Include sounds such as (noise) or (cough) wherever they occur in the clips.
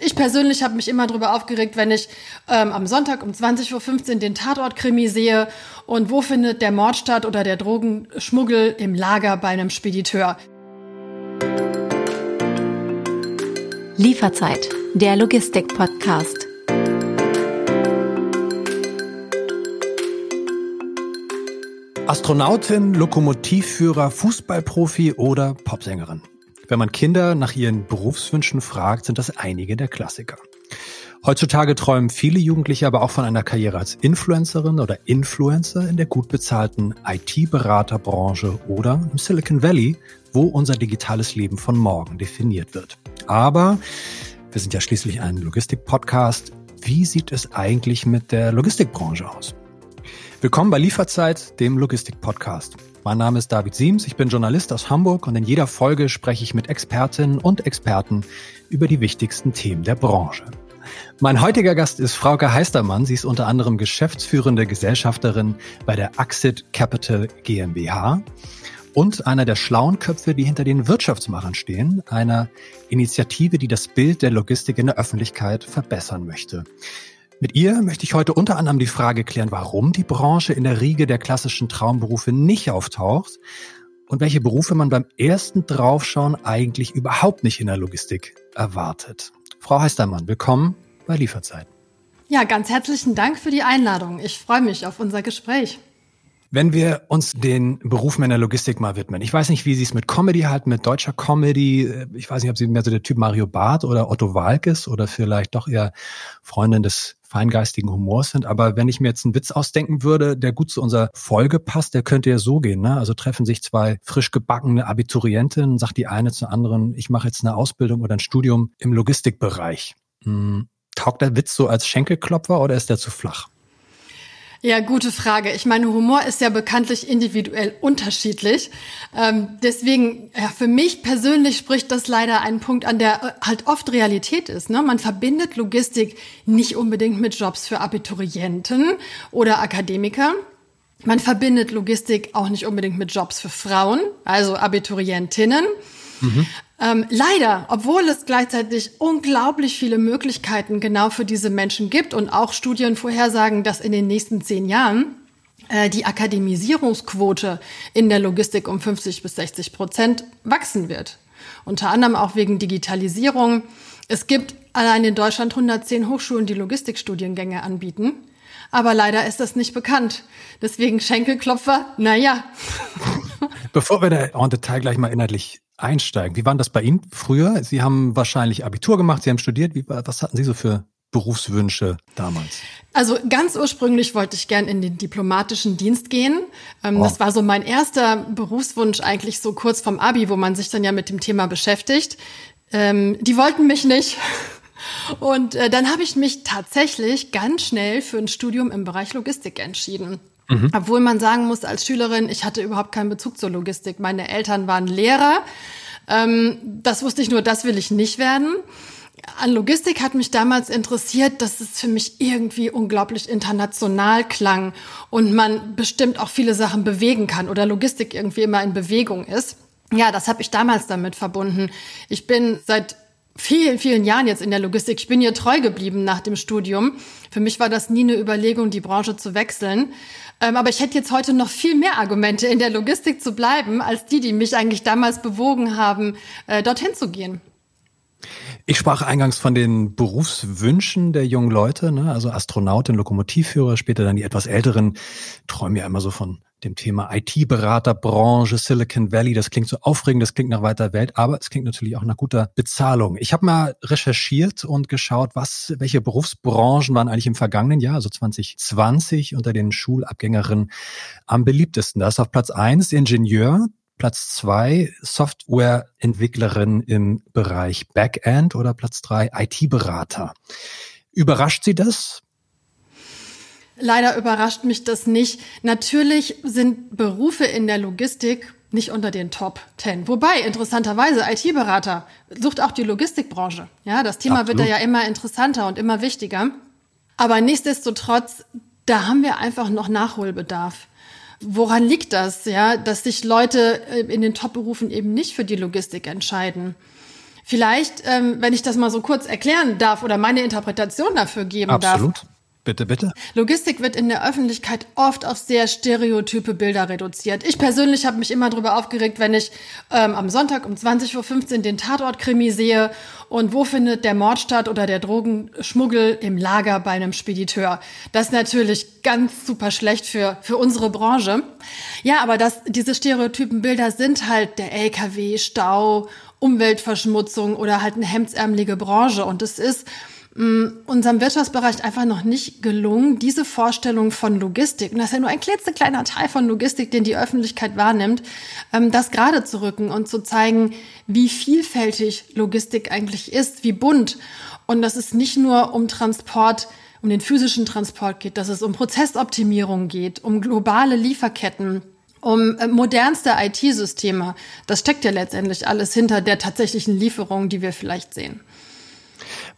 Ich persönlich habe mich immer darüber aufgeregt, wenn ich ähm, am Sonntag um 20.15 Uhr den Tatort-Krimi sehe und wo findet der Mord statt oder der Drogenschmuggel im Lager bei einem Spediteur. Lieferzeit, der Logistik-Podcast. Astronautin, Lokomotivführer, Fußballprofi oder Popsängerin. Wenn man Kinder nach ihren Berufswünschen fragt, sind das einige der Klassiker. Heutzutage träumen viele Jugendliche aber auch von einer Karriere als Influencerin oder Influencer in der gut bezahlten IT-Beraterbranche oder im Silicon Valley, wo unser digitales Leben von morgen definiert wird. Aber wir sind ja schließlich ein Logistik-Podcast. Wie sieht es eigentlich mit der Logistikbranche aus? Willkommen bei Lieferzeit, dem Logistik-Podcast. Mein Name ist David Siems, ich bin Journalist aus Hamburg und in jeder Folge spreche ich mit Expertinnen und Experten über die wichtigsten Themen der Branche. Mein heutiger Gast ist Frauke Heistermann. Sie ist unter anderem geschäftsführende Gesellschafterin bei der Axit Capital GmbH und einer der schlauen Köpfe, die hinter den Wirtschaftsmachern stehen, einer Initiative, die das Bild der Logistik in der Öffentlichkeit verbessern möchte. Mit ihr möchte ich heute unter anderem die Frage klären, warum die Branche in der Riege der klassischen Traumberufe nicht auftaucht und welche Berufe man beim ersten Draufschauen eigentlich überhaupt nicht in der Logistik erwartet. Frau Heistermann, willkommen bei Lieferzeit. Ja, ganz herzlichen Dank für die Einladung. Ich freue mich auf unser Gespräch. Wenn wir uns den Berufen in der Logistik mal widmen. Ich weiß nicht, wie Sie es mit Comedy halten, mit deutscher Comedy. Ich weiß nicht, ob Sie mehr so der Typ Mario Barth oder Otto Walkes oder vielleicht doch eher Freundin des feingeistigen Humors sind. Aber wenn ich mir jetzt einen Witz ausdenken würde, der gut zu unserer Folge passt, der könnte ja so gehen. Ne? Also treffen sich zwei frisch gebackene Abiturientinnen, sagt die eine zur anderen, ich mache jetzt eine Ausbildung oder ein Studium im Logistikbereich. Hm, taugt der Witz so als Schenkelklopfer oder ist der zu flach? Ja, gute Frage. Ich meine, Humor ist ja bekanntlich individuell unterschiedlich. Ähm, deswegen, ja, für mich persönlich spricht das leider einen Punkt an, der äh, halt oft Realität ist. Ne? Man verbindet Logistik nicht unbedingt mit Jobs für Abiturienten oder Akademiker. Man verbindet Logistik auch nicht unbedingt mit Jobs für Frauen, also Abiturientinnen. Mhm. Ähm, leider, obwohl es gleichzeitig unglaublich viele Möglichkeiten genau für diese Menschen gibt und auch Studien vorhersagen, dass in den nächsten zehn Jahren äh, die Akademisierungsquote in der Logistik um 50 bis 60 Prozent wachsen wird. Unter anderem auch wegen Digitalisierung. Es gibt allein in Deutschland 110 Hochschulen, die Logistikstudiengänge anbieten. Aber leider ist das nicht bekannt. Deswegen Schenkelklopfer, naja. (laughs) Bevor wir da en Detail gleich mal inhaltlich einsteigen. Wie war das bei Ihnen früher? Sie haben wahrscheinlich Abitur gemacht, Sie haben studiert. Wie, was hatten Sie so für Berufswünsche damals? Also ganz ursprünglich wollte ich gern in den diplomatischen Dienst gehen. Ähm, oh. Das war so mein erster Berufswunsch eigentlich so kurz vom Abi, wo man sich dann ja mit dem Thema beschäftigt. Ähm, die wollten mich nicht. (laughs) Und äh, dann habe ich mich tatsächlich ganz schnell für ein Studium im Bereich Logistik entschieden. Mhm. Obwohl man sagen muss, als Schülerin, ich hatte überhaupt keinen Bezug zur Logistik. Meine Eltern waren Lehrer. Ähm, das wusste ich nur, das will ich nicht werden. An Logistik hat mich damals interessiert, dass es für mich irgendwie unglaublich international klang und man bestimmt auch viele Sachen bewegen kann oder Logistik irgendwie immer in Bewegung ist. Ja, das habe ich damals damit verbunden. Ich bin seit vielen, vielen Jahren jetzt in der Logistik. Ich bin ihr treu geblieben nach dem Studium. Für mich war das nie eine Überlegung, die Branche zu wechseln. Ähm, aber ich hätte jetzt heute noch viel mehr Argumente, in der Logistik zu bleiben, als die, die mich eigentlich damals bewogen haben, äh, dorthin zu gehen. Ich sprach eingangs von den Berufswünschen der jungen Leute, ne? also Astronautin, Lokomotivführer, später dann die etwas älteren, träumen ja immer so von dem Thema IT-Beraterbranche, Silicon Valley. Das klingt so aufregend, das klingt nach weiter Welt, aber es klingt natürlich auch nach guter Bezahlung. Ich habe mal recherchiert und geschaut, was, welche Berufsbranchen waren eigentlich im vergangenen Jahr, also 2020, unter den Schulabgängerinnen am beliebtesten. Da ist auf Platz eins Ingenieur, Platz zwei Softwareentwicklerin im Bereich Backend oder Platz drei IT-Berater. Überrascht Sie das? Leider überrascht mich das nicht. Natürlich sind Berufe in der Logistik nicht unter den Top Ten. Wobei, interessanterweise, IT-Berater sucht auch die Logistikbranche. Ja, das Thema Absolut. wird da ja immer interessanter und immer wichtiger. Aber nichtsdestotrotz, da haben wir einfach noch Nachholbedarf. Woran liegt das, ja, dass sich Leute äh, in den Top-Berufen eben nicht für die Logistik entscheiden? Vielleicht, ähm, wenn ich das mal so kurz erklären darf oder meine Interpretation dafür geben Absolut. darf. Bitte, bitte. Logistik wird in der Öffentlichkeit oft auf sehr stereotype Bilder reduziert. Ich persönlich habe mich immer darüber aufgeregt, wenn ich ähm, am Sonntag um 20.15 Uhr den Tatortkrimi sehe und wo findet der Mord statt oder der Drogenschmuggel im Lager bei einem Spediteur. Das ist natürlich ganz super schlecht für, für unsere Branche. Ja, aber das, diese stereotypen Bilder sind halt der LKW, Stau, Umweltverschmutzung oder halt eine hemdsärmelige Branche und es ist unserem Wirtschaftsbereich einfach noch nicht gelungen, diese Vorstellung von Logistik, und das ist ja nur ein klitzekleiner Teil von Logistik, den die Öffentlichkeit wahrnimmt, ähm, das gerade zu rücken und zu zeigen, wie vielfältig Logistik eigentlich ist, wie bunt. Und dass es nicht nur um Transport, um den physischen Transport geht, dass es um Prozessoptimierung geht, um globale Lieferketten, um äh, modernste IT-Systeme. Das steckt ja letztendlich alles hinter der tatsächlichen Lieferung, die wir vielleicht sehen.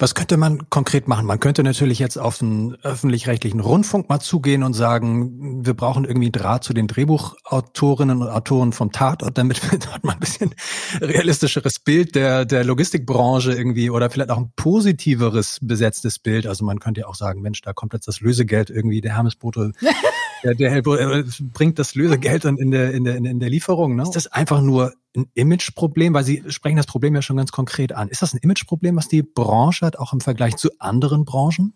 Was könnte man konkret machen? Man könnte natürlich jetzt auf den öffentlich-rechtlichen Rundfunk mal zugehen und sagen, wir brauchen irgendwie Draht zu den Drehbuchautorinnen und Autoren vom Tatort, damit hat (laughs) man ein bisschen realistischeres Bild der, der Logistikbranche irgendwie oder vielleicht auch ein positiveres besetztes Bild. Also man könnte ja auch sagen, Mensch, da kommt jetzt das Lösegeld irgendwie, der Hermesbote, (laughs) der, der äh, bringt das Lösegeld dann in der, in der, in der Lieferung. Ne? Ist das einfach nur ein Imageproblem? Weil Sie sprechen das Problem ja schon ganz konkret an. Ist das ein Imageproblem, was die Branche hat, auch im Vergleich zu anderen Branchen?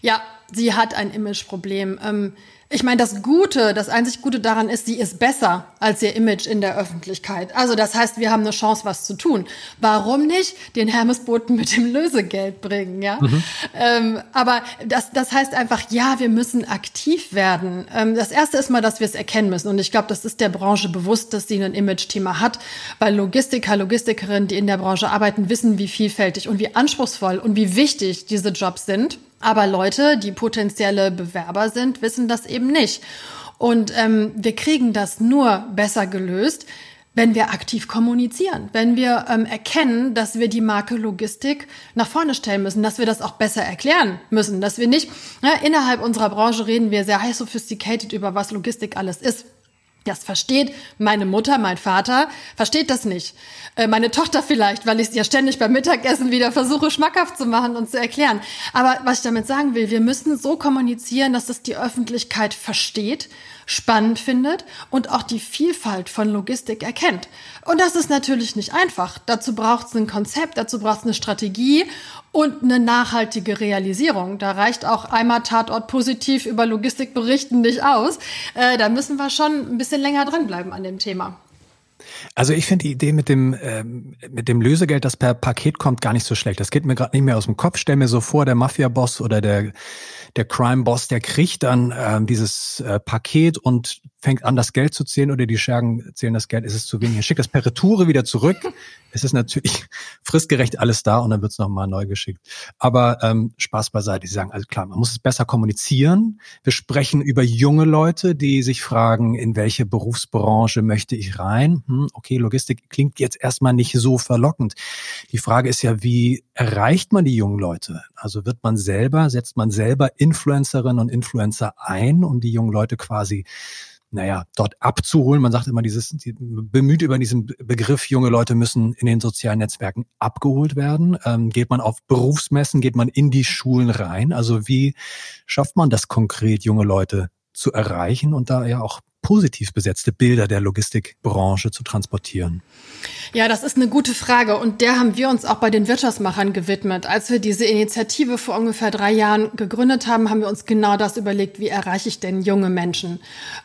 Ja, sie hat ein Imageproblem. Ähm, ich meine, das Gute, das einzig Gute daran ist, sie ist besser als ihr Image in der Öffentlichkeit. Also das heißt, wir haben eine Chance, was zu tun. Warum nicht den Hermesboten mit dem Lösegeld bringen, ja? Mhm. Ähm, aber das, das heißt einfach, ja, wir müssen aktiv werden. Ähm, das Erste ist mal, dass wir es erkennen müssen. Und ich glaube, das ist der Branche bewusst, dass sie ein Image-Thema hat, weil Logistiker, Logistikerinnen, die in der Branche arbeiten, wissen, wie vielfältig und wie anspruchsvoll und wie wichtig diese Jobs sind. Aber Leute, die potenzielle Bewerber sind, wissen das eben nicht. Und ähm, wir kriegen das nur besser gelöst, wenn wir aktiv kommunizieren, wenn wir ähm, erkennen, dass wir die Marke Logistik nach vorne stellen müssen, dass wir das auch besser erklären müssen, dass wir nicht, ja, innerhalb unserer Branche reden wir sehr high sophisticated über was Logistik alles ist. Das versteht meine Mutter, mein Vater, versteht das nicht. Äh, meine Tochter vielleicht, weil ich es ja ständig beim Mittagessen wieder versuche, schmackhaft zu machen und zu erklären. Aber was ich damit sagen will, wir müssen so kommunizieren, dass es die Öffentlichkeit versteht, spannend findet und auch die Vielfalt von Logistik erkennt. Und das ist natürlich nicht einfach. Dazu braucht es ein Konzept, dazu braucht es eine Strategie und eine nachhaltige Realisierung. Da reicht auch einmal Tatort positiv über Logistik berichten nicht aus. Äh, da müssen wir schon ein bisschen länger dranbleiben an dem Thema. Also ich finde die Idee mit dem ähm, mit dem Lösegeld, das per Paket kommt, gar nicht so schlecht. Das geht mir gerade nicht mehr aus dem Kopf. Stell mir so vor, der Mafia-Boss oder der der Crime-Boss, der kriegt dann ähm, dieses äh, Paket und fängt an, das Geld zu zählen oder die Schergen zählen das Geld, ist es zu wenig. Er schickt das per Retoure wieder zurück. (laughs) Es ist natürlich (laughs) fristgerecht alles da und dann wird es nochmal neu geschickt. Aber ähm, Spaß beiseite. Sie sagen, also klar, man muss es besser kommunizieren. Wir sprechen über junge Leute, die sich fragen, in welche Berufsbranche möchte ich rein? Hm, okay, Logistik klingt jetzt erstmal nicht so verlockend. Die Frage ist ja, wie erreicht man die jungen Leute? Also wird man selber, setzt man selber Influencerinnen und Influencer ein, um die jungen Leute quasi naja, dort abzuholen. Man sagt immer dieses, die, bemüht über diesen Begriff, junge Leute müssen in den sozialen Netzwerken abgeholt werden. Ähm, geht man auf Berufsmessen, geht man in die Schulen rein? Also wie schafft man das konkret, junge Leute zu erreichen und da ja auch positiv besetzte Bilder der Logistikbranche zu transportieren? Ja, das ist eine gute Frage und der haben wir uns auch bei den Wirtschaftsmachern gewidmet. Als wir diese Initiative vor ungefähr drei Jahren gegründet haben, haben wir uns genau das überlegt, wie erreiche ich denn junge Menschen?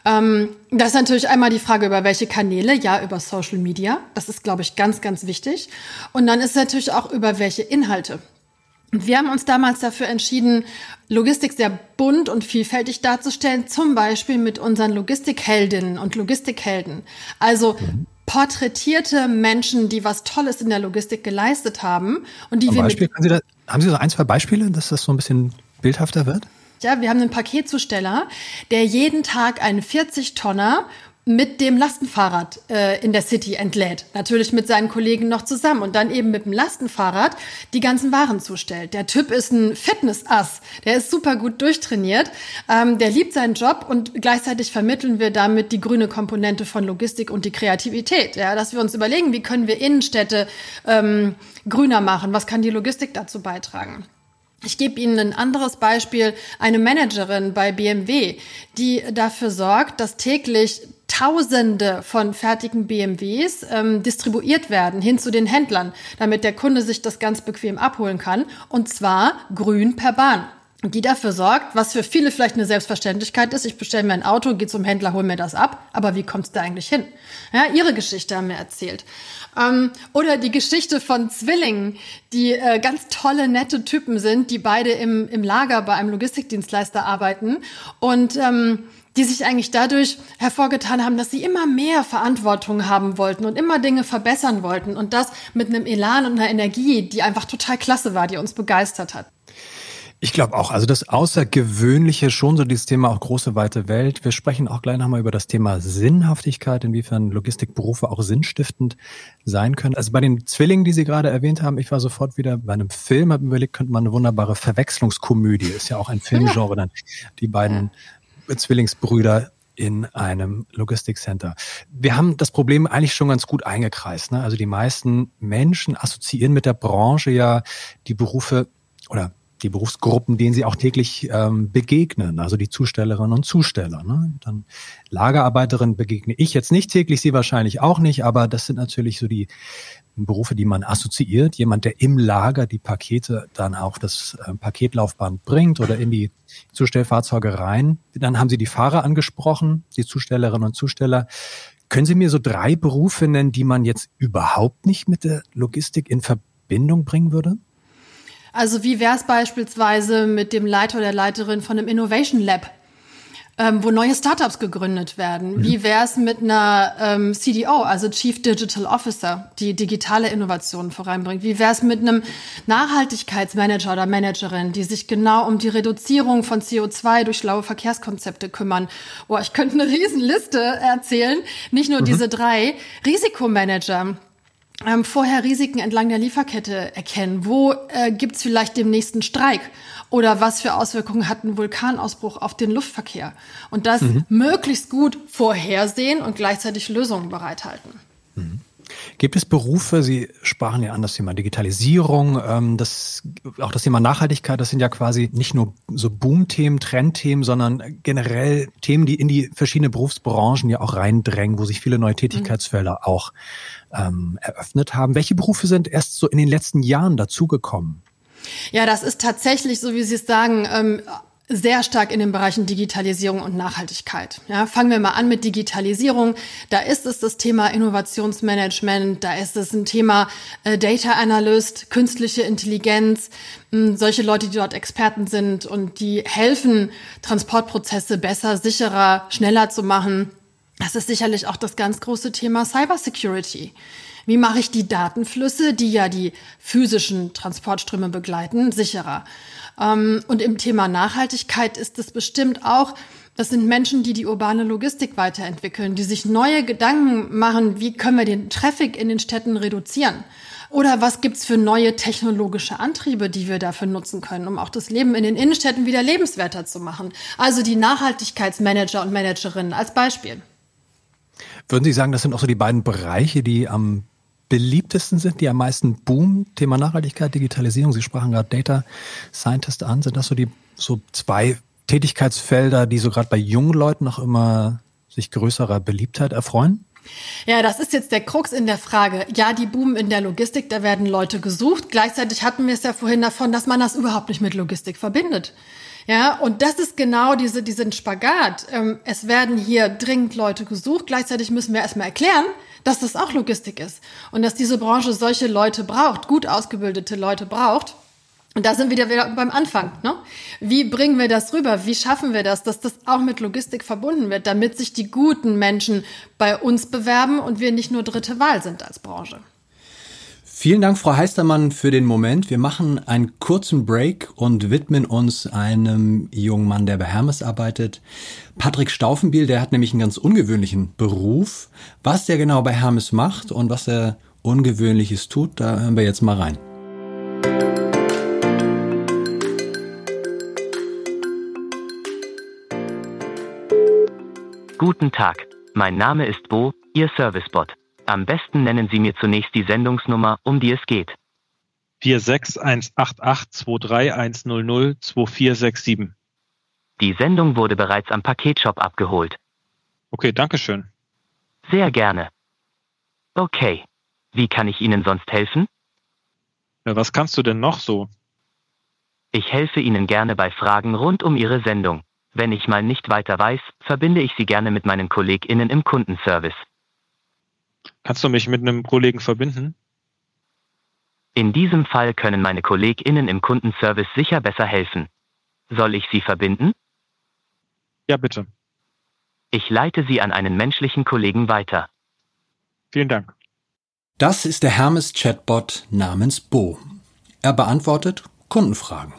Ähm, das ist natürlich einmal die Frage, über welche Kanäle. Ja, über Social Media. Das ist, glaube ich, ganz, ganz wichtig. Und dann ist natürlich auch über welche Inhalte. Und wir haben uns damals dafür entschieden, Logistik sehr bunt und vielfältig darzustellen, zum Beispiel mit unseren Logistikheldinnen und Logistikhelden. Also porträtierte Menschen, die was Tolles in der Logistik geleistet haben und die Zum wir Beispiel, mit, da, haben Sie so ein, zwei Beispiele, dass das so ein bisschen bildhafter wird? Ja, wir haben einen Paketzusteller, der jeden Tag einen 40-Tonner mit dem Lastenfahrrad äh, in der City entlädt. Natürlich mit seinen Kollegen noch zusammen und dann eben mit dem Lastenfahrrad die ganzen Waren zustellt. Der Typ ist ein Fitnessass, der ist super gut durchtrainiert, ähm, der liebt seinen Job und gleichzeitig vermitteln wir damit die grüne Komponente von Logistik und die Kreativität. Ja, dass wir uns überlegen, wie können wir Innenstädte ähm, grüner machen, was kann die Logistik dazu beitragen. Ich gebe Ihnen ein anderes Beispiel. Eine Managerin bei BMW, die dafür sorgt, dass täglich Tausende von fertigen BMWs ähm, distribuiert werden hin zu den Händlern, damit der Kunde sich das ganz bequem abholen kann. Und zwar grün per Bahn die dafür sorgt, was für viele vielleicht eine Selbstverständlichkeit ist. Ich bestelle mir ein Auto, gehe zum Händler, hol mir das ab. Aber wie kommt es da eigentlich hin? Ja, ihre Geschichte haben wir erzählt. Ähm, oder die Geschichte von Zwillingen, die äh, ganz tolle, nette Typen sind, die beide im, im Lager bei einem Logistikdienstleister arbeiten. Und ähm, die sich eigentlich dadurch hervorgetan haben, dass sie immer mehr Verantwortung haben wollten und immer Dinge verbessern wollten und das mit einem Elan und einer Energie, die einfach total klasse war, die uns begeistert hat. Ich glaube auch, also das Außergewöhnliche, schon so dieses Thema auch große, weite Welt. Wir sprechen auch gleich nochmal über das Thema Sinnhaftigkeit, inwiefern Logistikberufe auch sinnstiftend sein können. Also bei den Zwillingen, die Sie gerade erwähnt haben, ich war sofort wieder bei einem Film, habe überlegt, könnte man eine wunderbare Verwechslungskomödie, ist ja auch ein Filmgenre dann, die beiden Zwillingsbrüder in einem Logistikcenter. Wir haben das Problem eigentlich schon ganz gut eingekreist. Ne? Also die meisten Menschen assoziieren mit der Branche ja die Berufe oder die Berufsgruppen, denen sie auch täglich ähm, begegnen, also die Zustellerinnen und Zusteller. Ne? Dann Lagerarbeiterin begegne ich jetzt nicht täglich, sie wahrscheinlich auch nicht, aber das sind natürlich so die Berufe, die man assoziiert. Jemand, der im Lager die Pakete dann auch das äh, Paketlaufband bringt oder in die Zustellfahrzeuge rein. Dann haben Sie die Fahrer angesprochen, die Zustellerinnen und Zusteller. Können Sie mir so drei Berufe nennen, die man jetzt überhaupt nicht mit der Logistik in Verbindung bringen würde? Also wie wäre es beispielsweise mit dem Leiter oder der Leiterin von einem Innovation Lab? ähm, wo neue Startups gegründet werden. Mhm. Wie wäre es mit einer ähm, CDO, also Chief Digital Officer, die digitale Innovationen voranbringt? Wie wäre es mit einem Nachhaltigkeitsmanager oder Managerin, die sich genau um die Reduzierung von CO2 durch schlaue Verkehrskonzepte kümmern? Boah, ich könnte eine Riesenliste erzählen. Nicht nur mhm. diese drei. Risikomanager, ähm, vorher Risiken entlang der Lieferkette erkennen. Wo äh, gibt es vielleicht den nächsten Streik? Oder was für Auswirkungen hat ein Vulkanausbruch auf den Luftverkehr? Und das mhm. möglichst gut vorhersehen und gleichzeitig Lösungen bereithalten. Mhm. Gibt es Berufe, Sie sprachen ja an das Thema Digitalisierung, ähm, das, auch das Thema Nachhaltigkeit, das sind ja quasi nicht nur so Boom-Themen, Trendthemen, sondern generell Themen, die in die verschiedenen Berufsbranchen ja auch reindrängen, wo sich viele neue Tätigkeitsfelder mhm. auch ähm, eröffnet haben. Welche Berufe sind erst so in den letzten Jahren dazugekommen? Ja, das ist tatsächlich, so wie Sie es sagen, ähm, sehr stark in den Bereichen Digitalisierung und Nachhaltigkeit. Ja, fangen wir mal an mit Digitalisierung. Da ist es das Thema Innovationsmanagement, da ist es ein Thema äh, Data Analyst, künstliche Intelligenz, mh, hm, solche Leute, die dort Experten sind und die helfen, Transportprozesse besser, sicherer, schneller zu machen. Das ist sicherlich auch das ganz große Thema Cybersecurity. Wie mache ich die Datenflüsse, die ja die physischen Transportströme begleiten, sicherer? Ähm, und im Thema Nachhaltigkeit ist es bestimmt auch, das sind Menschen, die die urbane Logistik weiterentwickeln, die sich neue Gedanken machen, wie können wir den Traffic in den Städten reduzieren? Oder was gibt's für neue technologische Antriebe, die wir dafür nutzen können, um auch das Leben in den Innenstädten wieder lebenswerter zu machen? Also die Nachhaltigkeitsmanager und Managerinnen als Beispiel. Würden Sie sagen, das sind auch so die beiden Bereiche, die am beliebtesten sind, die am meisten boomen? Thema Nachhaltigkeit, Digitalisierung. Sie sprachen gerade Data Scientist an. Sind das so die so zwei Tätigkeitsfelder, die so gerade bei jungen Leuten noch immer sich größerer Beliebtheit erfreuen? Ja, das ist jetzt der Krux in der Frage. Ja, die boomen in der Logistik, da werden Leute gesucht. Gleichzeitig hatten wir es ja vorhin davon, dass man das überhaupt nicht mit Logistik verbindet. Ja, und das ist genau diese, diesen Spagat. Ähm, es werden hier dringend Leute gesucht. Gleichzeitig müssen wir erstmal erklären, dass das auch Logistik ist und dass diese Branche solche Leute braucht, gut ausgebildete Leute braucht. Und da sind wir wieder beim Anfang. Ne? Wie bringen wir das rüber? Wie schaffen wir das, dass das auch mit Logistik verbunden wird, damit sich die guten Menschen bei uns bewerben und wir nicht nur dritte Wahl sind als Branche? Vielen Dank, Frau Heistermann, für den Moment. Wir machen einen kurzen Break und widmen uns einem jungen Mann, der bei Hermes arbeitet. Patrick Staufenbiel, der hat nämlich einen ganz ungewöhnlichen Beruf. Was der genau bei Hermes macht und was er Ungewöhnliches tut, da hören wir jetzt mal rein. Guten Tag, mein Name ist Bo, Ihr Servicebot. Am besten nennen Sie mir zunächst die Sendungsnummer, um die es geht. 46188-23100-2467. Die Sendung wurde bereits am Paketshop abgeholt. Okay, danke schön. Sehr gerne. Okay. Wie kann ich Ihnen sonst helfen? Ja, was kannst du denn noch so? Ich helfe Ihnen gerne bei Fragen rund um Ihre Sendung. Wenn ich mal nicht weiter weiß, verbinde ich Sie gerne mit meinen KollegInnen im Kundenservice. Kannst du mich mit einem Kollegen verbinden? In diesem Fall können meine KollegInnen im Kundenservice sicher besser helfen. Soll ich Sie verbinden? Ja, bitte. Ich leite Sie an einen menschlichen Kollegen weiter. Vielen Dank. Das ist der Hermes-Chatbot namens Bo. Er beantwortet Kundenfragen.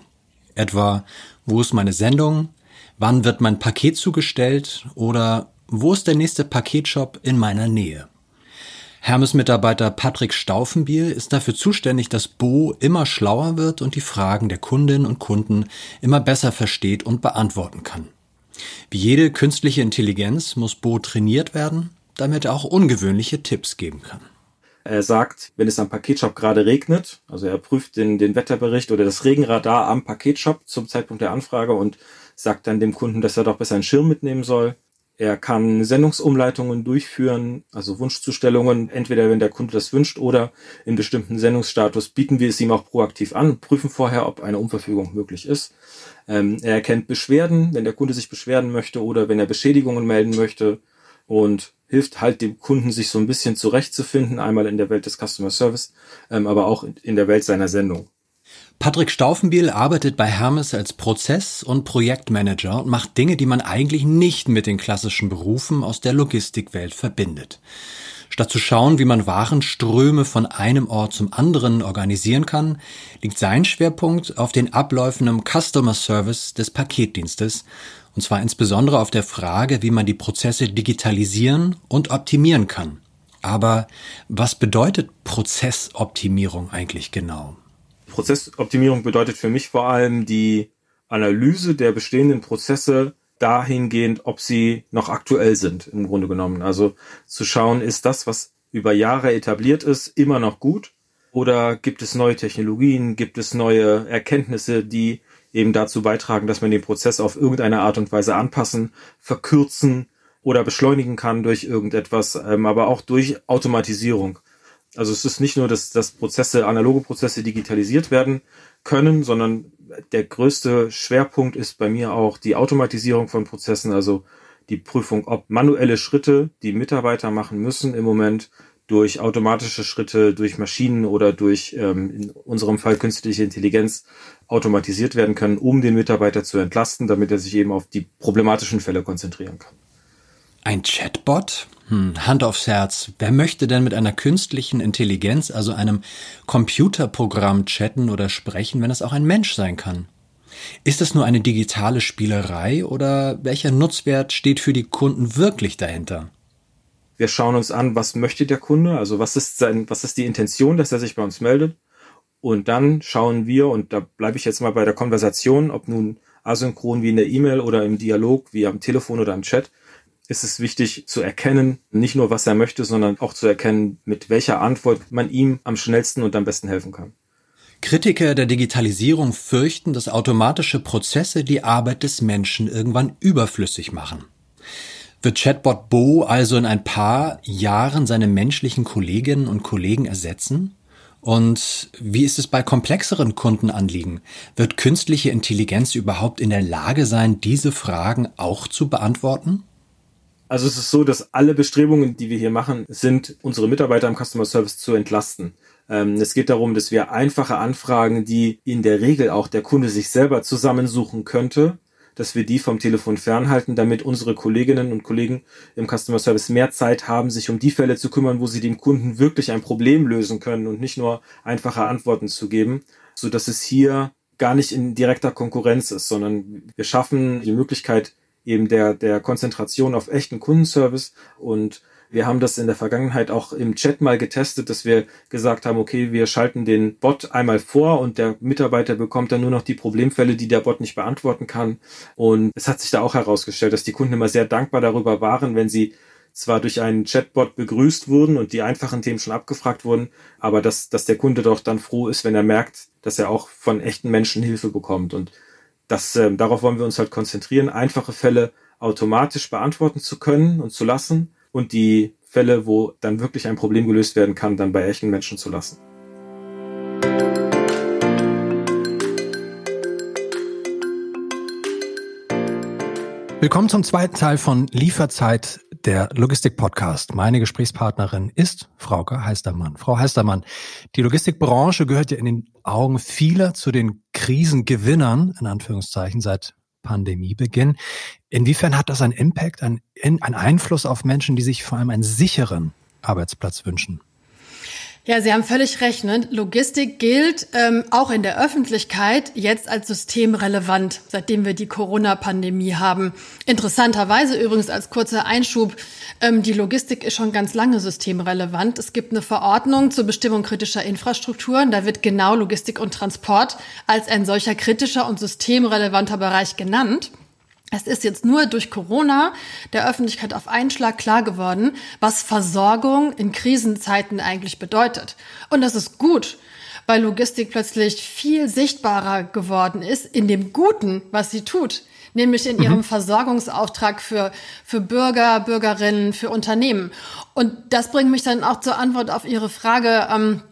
Etwa, wo ist meine Sendung? Wann wird mein Paket zugestellt? Oder wo ist der nächste Paketshop in meiner Nähe? Hermes-Mitarbeiter Patrick Staufenbiel ist dafür zuständig, dass Bo immer schlauer wird und die Fragen der Kundinnen und Kunden immer besser versteht und beantworten kann. Wie jede künstliche Intelligenz muss Bo trainiert werden, damit er auch ungewöhnliche Tipps geben kann. Er sagt, wenn es am Paketshop gerade regnet, also er prüft den, den Wetterbericht oder das Regenradar am Paketshop zum Zeitpunkt der Anfrage und sagt dann dem Kunden, dass er doch besser einen Schirm mitnehmen soll. Er kann Sendungsumleitungen durchführen, also Wunschzustellungen, entweder wenn der Kunde das wünscht oder in bestimmten Sendungsstatus bieten wir es ihm auch proaktiv an, prüfen vorher, ob eine Umverfügung möglich ist. Ähm, er erkennt Beschwerden, wenn der Kunde sich beschweren möchte oder wenn er Beschädigungen melden möchte und hilft halt dem Kunden, sich so ein bisschen zurechtzufinden, einmal in der Welt des Customer Service, ähm, aber auch in der Welt seiner Sendung. Patrick Staufenbiel arbeitet bei Hermes als Prozess- und Projektmanager und macht Dinge, die man eigentlich nicht mit den klassischen Berufen aus der Logistikwelt verbindet. Statt zu schauen, wie man Warenströme von einem Ort zum anderen organisieren kann, liegt sein Schwerpunkt auf den Abläufen im Customer Service des Paketdienstes, und zwar insbesondere auf der Frage, wie man die Prozesse digitalisieren und optimieren kann. Aber was bedeutet Prozessoptimierung eigentlich genau? Prozessoptimierung bedeutet für mich vor allem die Analyse der bestehenden Prozesse dahingehend, ob sie noch aktuell sind, im Grunde genommen. Also zu schauen, ist das, was über Jahre etabliert ist, immer noch gut? Oder gibt es neue Technologien, gibt es neue Erkenntnisse, die eben dazu beitragen, dass man den Prozess auf irgendeine Art und Weise anpassen, verkürzen oder beschleunigen kann durch irgendetwas, ähm, aber auch durch Automatisierung. Also es ist nicht nur, dass, dass Prozesse, analoge Prozesse digitalisiert werden können, sondern der größte Schwerpunkt ist bei mir auch die Automatisierung von Prozessen, also die Prüfung, ob manuelle Schritte, die Mitarbeiter machen müssen im Moment, durch automatische Schritte, durch Maschinen oder durch ähm, in unserem Fall künstliche Intelligenz automatisiert werden können, um den Mitarbeiter zu entlasten, damit er sich eben auf die problematischen Fälle konzentrieren kann. Ein Chatbot? Hm, Hand aufs Herz. Wer möchte denn mit einer künstlichen Intelligenz, also einem Computerprogramm chatten oder sprechen, wenn es auch ein Mensch sein kann? Ist es nur eine digitale Spielerei oder welcher Nutzwert steht für die Kunden wirklich dahinter? Wir schauen uns an, was möchte der Kunde, also was ist sein, was ist die Intention, dass er sich bei uns meldet. Und dann schauen wir, und da bleibe ich jetzt mal bei der Konversation, ob nun asynchron wie in der E-Mail oder im Dialog, wie am Telefon oder am Chat, ist es wichtig zu erkennen, nicht nur was er möchte, sondern auch zu erkennen, mit welcher Antwort man ihm am schnellsten und am besten helfen kann. Kritiker der Digitalisierung fürchten, dass automatische Prozesse die Arbeit des Menschen irgendwann überflüssig machen. Wird Chatbot Bo also in ein paar Jahren seine menschlichen Kolleginnen und Kollegen ersetzen? Und wie ist es bei komplexeren Kundenanliegen? Wird künstliche Intelligenz überhaupt in der Lage sein, diese Fragen auch zu beantworten? Also es ist so, dass alle Bestrebungen, die wir hier machen, sind, unsere Mitarbeiter im Customer Service zu entlasten. Ähm, es geht darum, dass wir einfache Anfragen, die in der Regel auch der Kunde sich selber zusammensuchen könnte, dass wir die vom Telefon fernhalten, damit unsere Kolleginnen und Kollegen im Customer Service mehr Zeit haben, sich um die Fälle zu kümmern, wo sie dem Kunden wirklich ein Problem lösen können und nicht nur einfache Antworten zu geben, so dass es hier gar nicht in direkter Konkurrenz ist, sondern wir schaffen die Möglichkeit eben der, der Konzentration auf echten Kundenservice und wir haben das in der Vergangenheit auch im Chat mal getestet, dass wir gesagt haben, okay, wir schalten den Bot einmal vor und der Mitarbeiter bekommt dann nur noch die Problemfälle, die der Bot nicht beantworten kann. Und es hat sich da auch herausgestellt, dass die Kunden immer sehr dankbar darüber waren, wenn sie zwar durch einen Chatbot begrüßt wurden und die einfachen Themen schon abgefragt wurden, aber dass, dass der Kunde doch dann froh ist, wenn er merkt, dass er auch von echten Menschen Hilfe bekommt. Und das, äh, darauf wollen wir uns halt konzentrieren, einfache Fälle automatisch beantworten zu können und zu lassen und die Fälle, wo dann wirklich ein Problem gelöst werden kann, dann bei echten Menschen zu lassen. Willkommen zum zweiten Teil von Lieferzeit, der Logistik-Podcast. Meine Gesprächspartnerin ist Frauke Heistermann. Frau Heistermann, die Logistikbranche gehört ja in den Augen vieler zu den Krisengewinnern, in Anführungszeichen, seit Pandemiebeginn. Inwiefern hat das einen Impact, einen, einen Einfluss auf Menschen, die sich vor allem einen sicheren Arbeitsplatz wünschen? Ja, Sie haben völlig recht. Ne? Logistik gilt ähm, auch in der Öffentlichkeit jetzt als systemrelevant, seitdem wir die Corona-Pandemie haben. Interessanterweise übrigens als kurzer Einschub, ähm, die Logistik ist schon ganz lange systemrelevant. Es gibt eine Verordnung zur Bestimmung kritischer Infrastrukturen. Da wird genau Logistik und Transport als ein solcher kritischer und systemrelevanter Bereich genannt. Es ist jetzt nur durch Corona der Öffentlichkeit auf einen Schlag klar geworden, was Versorgung in Krisenzeiten eigentlich bedeutet. Und das ist gut, weil Logistik plötzlich viel sichtbarer geworden ist in dem Guten, was sie tut, nämlich in ihrem mhm. Versorgungsauftrag für, für Bürger, Bürgerinnen, für Unternehmen. Und das bringt mich dann auch zur Antwort auf Ihre Frage, ähm,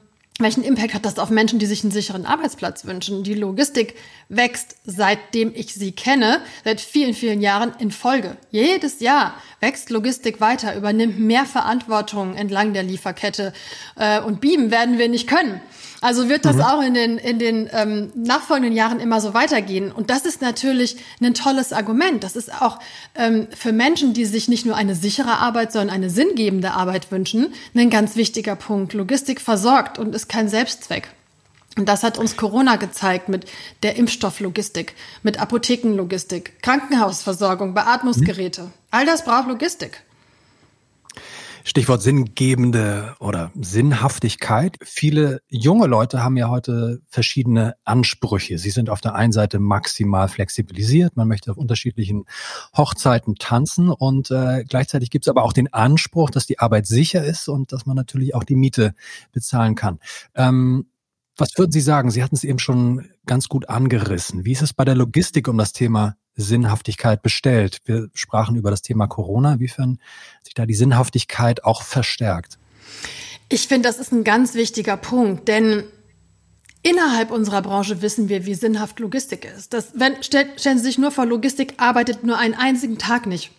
welchen Impact hat das auf Menschen, die sich einen sicheren Arbeitsplatz wünschen? Die Logistik wächst, seitdem ich sie kenne, seit vielen, vielen Jahren in Folge. Jedes Jahr wächst Logistik weiter, übernimmt mehr Verantwortung entlang der Lieferkette. Äh, und bieben werden wir nicht können. Also wird das mhm. auch in den, in den ähm, nachfolgenden Jahren immer so weitergehen. Und das ist natürlich ein tolles Argument. Das ist auch ähm, für Menschen, die sich nicht nur eine sichere Arbeit, sondern eine sinngebende Arbeit wünschen, ein ganz wichtiger Punkt. Logistik versorgt und ist kein Selbstzweck. Und das hat uns Corona gezeigt mit der Impfstofflogistik, mit Apothekenlogistik, Krankenhausversorgung, Beatmungsgeräte. All das braucht Logistik. Stichwort sinngebende oder Sinnhaftigkeit. Viele junge Leute haben ja heute verschiedene Ansprüche. Sie sind auf der einen Seite maximal flexibilisiert, man möchte auf unterschiedlichen Hochzeiten tanzen und äh, gleichzeitig gibt es aber auch den Anspruch, dass die Arbeit sicher ist und dass man natürlich auch die Miete bezahlen kann. Ähm, was würden Sie sagen? Sie hatten es eben schon ganz gut angerissen. Wie ist es bei der Logistik um das Thema Sinnhaftigkeit bestellt. Wir sprachen über das Thema Corona, inwiefern sich da die Sinnhaftigkeit auch verstärkt. Ich finde, das ist ein ganz wichtiger Punkt, denn innerhalb unserer Branche wissen wir, wie sinnhaft Logistik ist. Das, wenn, stell, stellen Sie sich nur vor, Logistik arbeitet nur einen einzigen Tag nicht.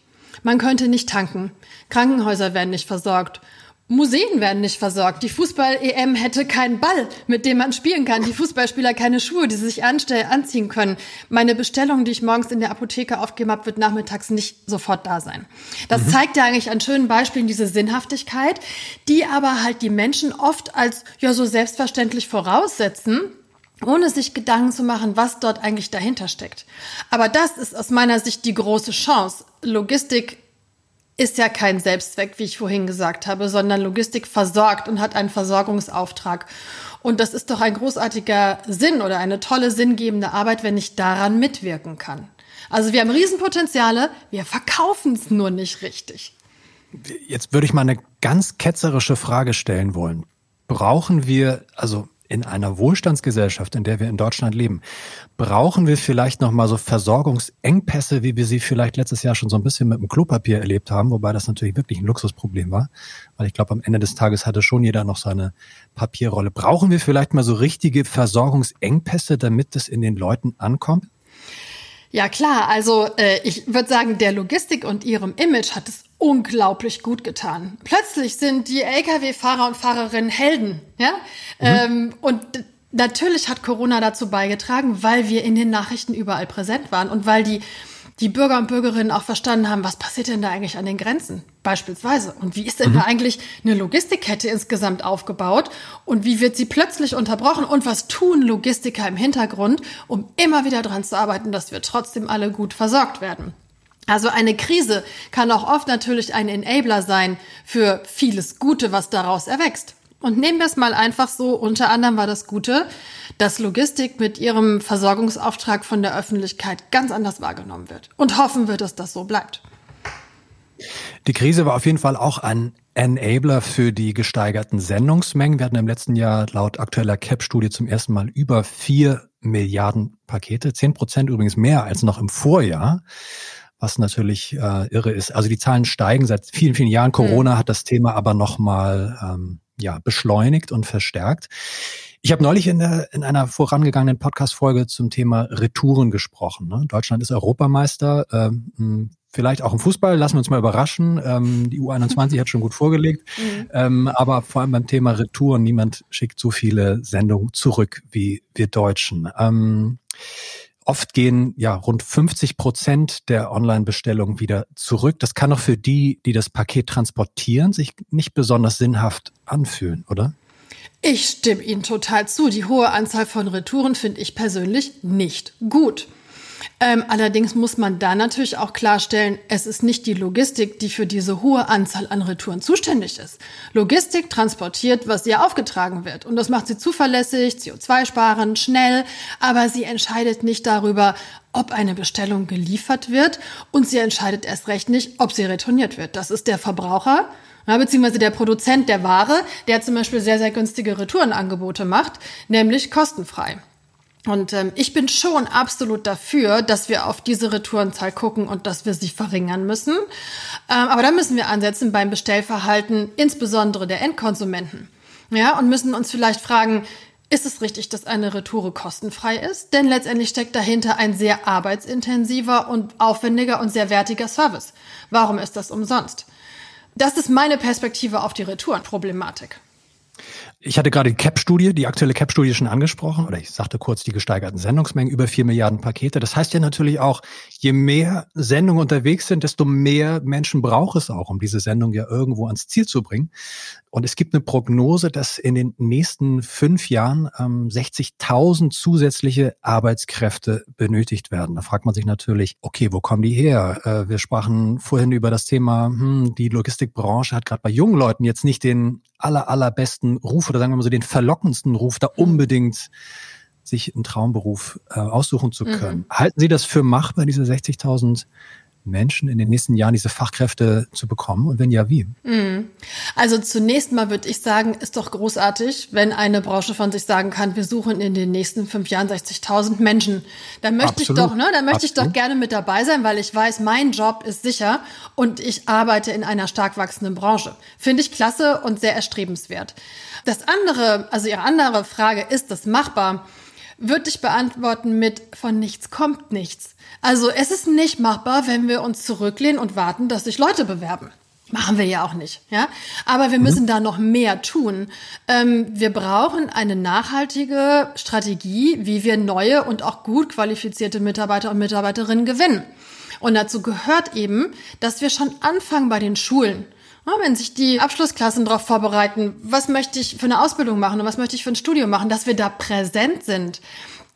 Man könnte nicht tanken. Krankenhäuser werden nicht versorgt. Museen werden nicht versorgt. Die Fußball-EM hätte keinen Ball, mit dem man spielen kann. Die Fußballspieler keine Schuhe, die sie sich anziehen können. Meine Bestellung, die ich morgens in der Apotheke aufgegeben habe, wird nachmittags nicht sofort da sein. Das mhm. zeigt ja eigentlich an schönen Beispielen diese Sinnhaftigkeit, die aber halt die Menschen oft als ja so selbstverständlich voraussetzen, ohne sich Gedanken zu machen, was dort eigentlich dahinter steckt. Aber das ist aus meiner Sicht die große Chance. Logistik ist ja kein Selbstzweck, wie ich vorhin gesagt habe, sondern Logistik versorgt und hat einen Versorgungsauftrag. Und das ist doch ein großartiger Sinn oder eine tolle sinngebende Arbeit, wenn ich daran mitwirken kann. Also wir haben Riesenpotenziale, wir verkaufen es nur nicht richtig. Jetzt würde ich mal eine ganz ketzerische Frage stellen wollen. Brauchen wir, also in einer Wohlstandsgesellschaft, in der wir in Deutschland leben, brauchen wir vielleicht noch mal so Versorgungsengpässe, wie wir sie vielleicht letztes Jahr schon so ein bisschen mit dem Klopapier erlebt haben, wobei das natürlich wirklich ein Luxusproblem war, weil ich glaube, am Ende des Tages hatte schon jeder noch seine Papierrolle. Brauchen wir vielleicht mal so richtige Versorgungsengpässe, damit es in den Leuten ankommt? Ja klar, also äh, ich würde sagen, der Logistik und ihrem Image hat es unglaublich gut getan. Plötzlich sind die Lkw-Fahrer und Fahrerinnen Helden, ja. Mhm. Ähm, und natürlich hat Corona dazu beigetragen, weil wir in den Nachrichten überall präsent waren und weil die die Bürger und Bürgerinnen auch verstanden haben, was passiert denn da eigentlich an den Grenzen beispielsweise und wie ist denn mhm. da eigentlich eine Logistikkette insgesamt aufgebaut und wie wird sie plötzlich unterbrochen und was tun Logistiker im Hintergrund, um immer wieder daran zu arbeiten, dass wir trotzdem alle gut versorgt werden. Also eine Krise kann auch oft natürlich ein Enabler sein für vieles Gute, was daraus erwächst. Und nehmen wir es mal einfach so, unter anderem war das Gute, dass Logistik mit ihrem Versorgungsauftrag von der Öffentlichkeit ganz anders wahrgenommen wird. Und hoffen wir, dass das so bleibt. Die Krise war auf jeden Fall auch ein Enabler für die gesteigerten Sendungsmengen. Wir hatten im letzten Jahr laut aktueller CAP-Studie zum ersten Mal über vier Milliarden Pakete, zehn Prozent übrigens mehr als noch im Vorjahr was natürlich äh, irre ist. Also die Zahlen steigen seit vielen, vielen Jahren. Corona mhm. hat das Thema aber nochmal ähm, ja, beschleunigt und verstärkt. Ich habe neulich in, der, in einer vorangegangenen Podcast-Folge zum Thema Retouren gesprochen. Ne? Deutschland ist Europameister, ähm, vielleicht auch im Fußball, lassen wir uns mal überraschen. Ähm, die U21 hat schon gut vorgelegt, mhm. (laughs) ähm, aber vor allem beim Thema Retouren, niemand schickt so viele Sendungen zurück wie wir Deutschen. Ähm, oft gehen ja rund 50 Prozent der Online-Bestellungen wieder zurück. Das kann auch für die, die das Paket transportieren, sich nicht besonders sinnhaft anfühlen, oder? Ich stimme Ihnen total zu. Die hohe Anzahl von Retouren finde ich persönlich nicht gut. Ähm, allerdings muss man da natürlich auch klarstellen, es ist nicht die Logistik, die für diese hohe Anzahl an Retouren zuständig ist. Logistik transportiert, was ihr aufgetragen wird. Und das macht sie zuverlässig, CO2-sparend, schnell, aber sie entscheidet nicht darüber, ob eine Bestellung geliefert wird und sie entscheidet erst recht nicht, ob sie retourniert wird. Das ist der Verbraucher beziehungsweise der Produzent der Ware, der zum Beispiel sehr, sehr günstige Retourenangebote macht, nämlich kostenfrei. Und ähm, ich bin schon absolut dafür, dass wir auf diese Retourenzahl gucken und dass wir sie verringern müssen. Ähm, aber da müssen wir ansetzen beim Bestellverhalten, insbesondere der Endkonsumenten. Ja, und müssen uns vielleicht fragen, ist es richtig, dass eine Retoure kostenfrei ist? Denn letztendlich steckt dahinter ein sehr arbeitsintensiver und aufwendiger und sehr wertiger Service. Warum ist das umsonst? Das ist meine Perspektive auf die Retourenproblematik. Ich hatte gerade die CAP-Studie, die aktuelle CAP-Studie schon angesprochen, oder ich sagte kurz die gesteigerten Sendungsmengen, über vier Milliarden Pakete. Das heißt ja natürlich auch, je mehr Sendungen unterwegs sind, desto mehr Menschen braucht es auch, um diese Sendung ja irgendwo ans Ziel zu bringen. Und es gibt eine Prognose, dass in den nächsten fünf Jahren ähm, 60.000 zusätzliche Arbeitskräfte benötigt werden. Da fragt man sich natürlich, okay, wo kommen die her? Äh, wir sprachen vorhin über das Thema, hm, die Logistikbranche hat gerade bei jungen Leuten jetzt nicht den aller, allerbesten Ruf oder sagen wir mal so den verlockendsten Ruf, da unbedingt sich einen Traumberuf äh, aussuchen zu können. Mhm. Halten Sie das für machbar, diese 60.000 Menschen in den nächsten Jahren diese Fachkräfte zu bekommen? Und wenn ja, wie? Mhm. Also zunächst mal würde ich sagen, ist doch großartig, wenn eine Branche von sich sagen kann, wir suchen in den nächsten fünf Jahren 60.000 Menschen. Da möchte Absolut. ich doch, ne, da möchte Absolut. ich doch gerne mit dabei sein, weil ich weiß, mein Job ist sicher und ich arbeite in einer stark wachsenden Branche. Finde ich klasse und sehr erstrebenswert. Das andere, also Ihre andere Frage, ist das machbar? Würde ich beantworten mit von nichts kommt nichts. Also es ist nicht machbar, wenn wir uns zurücklehnen und warten, dass sich Leute bewerben. Machen wir ja auch nicht, ja. Aber wir müssen mhm. da noch mehr tun. Ähm, wir brauchen eine nachhaltige Strategie, wie wir neue und auch gut qualifizierte Mitarbeiter und Mitarbeiterinnen gewinnen. Und dazu gehört eben, dass wir schon anfangen bei den Schulen. Wenn sich die Abschlussklassen darauf vorbereiten, was möchte ich für eine Ausbildung machen und was möchte ich für ein Studium machen, dass wir da präsent sind.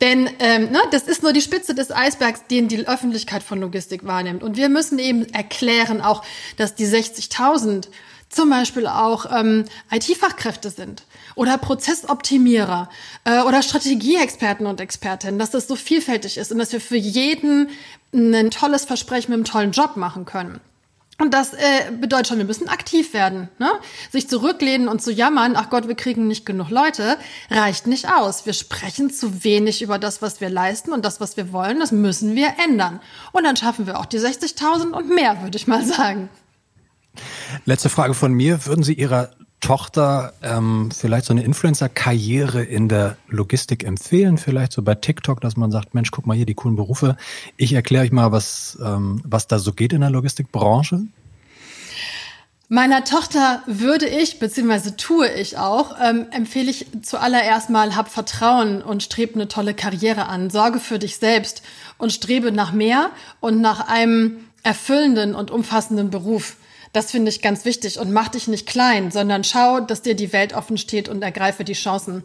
Denn ähm, ne, das ist nur die Spitze des Eisbergs, den die Öffentlichkeit von Logistik wahrnimmt. Und wir müssen eben erklären auch, dass die 60.000 zum Beispiel auch ähm, IT-Fachkräfte sind oder Prozessoptimierer äh, oder Strategieexperten und Expertinnen, dass das so vielfältig ist und dass wir für jeden ein tolles Versprechen mit einem tollen Job machen können. Und das äh, bedeutet schon, wir müssen aktiv werden. Ne? Sich zurücklehnen und zu jammern, ach Gott, wir kriegen nicht genug Leute, reicht nicht aus. Wir sprechen zu wenig über das, was wir leisten und das, was wir wollen. Das müssen wir ändern. Und dann schaffen wir auch die 60.000 und mehr, würde ich mal sagen. Letzte Frage von mir. Würden Sie Ihrer Tochter ähm, vielleicht so eine Influencer-Karriere in der Logistik empfehlen? Vielleicht so bei TikTok, dass man sagt, Mensch, guck mal hier die coolen Berufe. Ich erkläre euch mal, was, ähm, was da so geht in der Logistikbranche. Meiner Tochter würde ich, beziehungsweise tue ich auch, ähm, empfehle ich zuallererst mal, hab Vertrauen und strebe eine tolle Karriere an. Sorge für dich selbst und strebe nach mehr und nach einem erfüllenden und umfassenden Beruf. Das finde ich ganz wichtig und mach dich nicht klein, sondern schau, dass dir die Welt offen steht und ergreife die Chancen.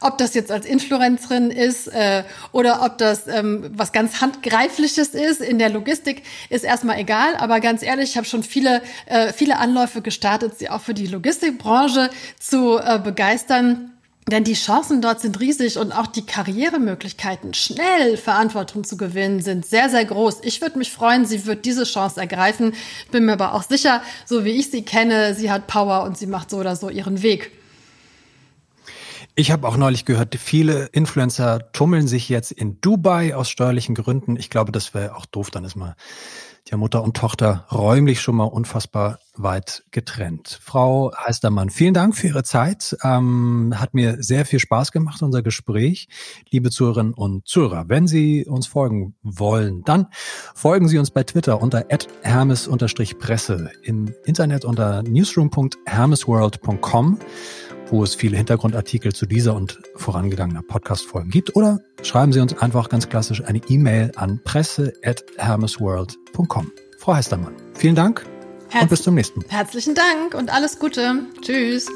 Ob das jetzt als Influencerin ist äh, oder ob das ähm, was ganz handgreifliches ist in der Logistik, ist erstmal egal. Aber ganz ehrlich, ich habe schon viele, äh, viele Anläufe gestartet, sie auch für die Logistikbranche zu äh, begeistern. Denn die Chancen dort sind riesig und auch die Karrieremöglichkeiten, schnell Verantwortung zu gewinnen, sind sehr, sehr groß. Ich würde mich freuen, sie wird diese Chance ergreifen. Bin mir aber auch sicher, so wie ich sie kenne, sie hat Power und sie macht so oder so ihren Weg. Ich habe auch neulich gehört, viele Influencer tummeln sich jetzt in Dubai aus steuerlichen Gründen. Ich glaube, das wäre auch doof, dann ist mal die Mutter und Tochter räumlich schon mal unfassbar weit getrennt. Frau Heistermann, vielen Dank für Ihre Zeit. Ähm, hat mir sehr viel Spaß gemacht, unser Gespräch. Liebe Zuhörerinnen und Zuhörer, wenn Sie uns folgen wollen, dann folgen Sie uns bei Twitter unter hermes-presse, im Internet unter newsroom.hermesworld.com wo es viele Hintergrundartikel zu dieser und vorangegangener Podcast-Folgen gibt. Oder schreiben Sie uns einfach ganz klassisch eine E-Mail an presse.hermesworld.com. Frau Heistermann, vielen Dank Herz und bis zum nächsten Mal. Herzlichen Dank und alles Gute. Tschüss.